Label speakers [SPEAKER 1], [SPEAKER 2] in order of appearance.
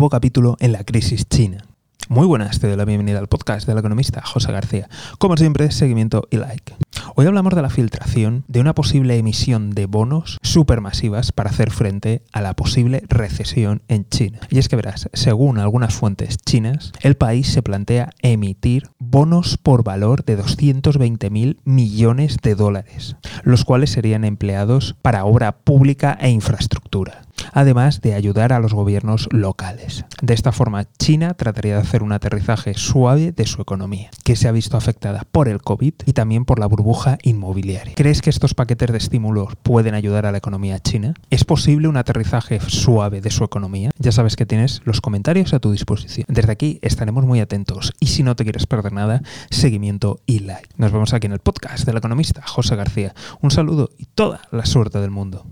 [SPEAKER 1] nuevo capítulo en la crisis china. Muy buenas, te doy la bienvenida al podcast del economista José García. Como siempre, seguimiento y like. Hoy hablamos de la filtración de una posible emisión de bonos supermasivas para hacer frente a la posible recesión en China. Y es que verás, según algunas fuentes chinas, el país se plantea emitir bonos por valor de 220 mil millones de dólares, los cuales serían empleados para obra pública e infraestructura además de ayudar a los gobiernos locales. De esta forma, China trataría de hacer un aterrizaje suave de su economía, que se ha visto afectada por el COVID y también por la burbuja inmobiliaria. ¿Crees que estos paquetes de estímulos pueden ayudar a la economía china? ¿Es posible un aterrizaje suave de su economía? Ya sabes que tienes los comentarios a tu disposición. Desde aquí estaremos muy atentos y si no te quieres perder nada, seguimiento y like. Nos vemos aquí en el podcast del economista José García. Un saludo y toda la suerte del mundo.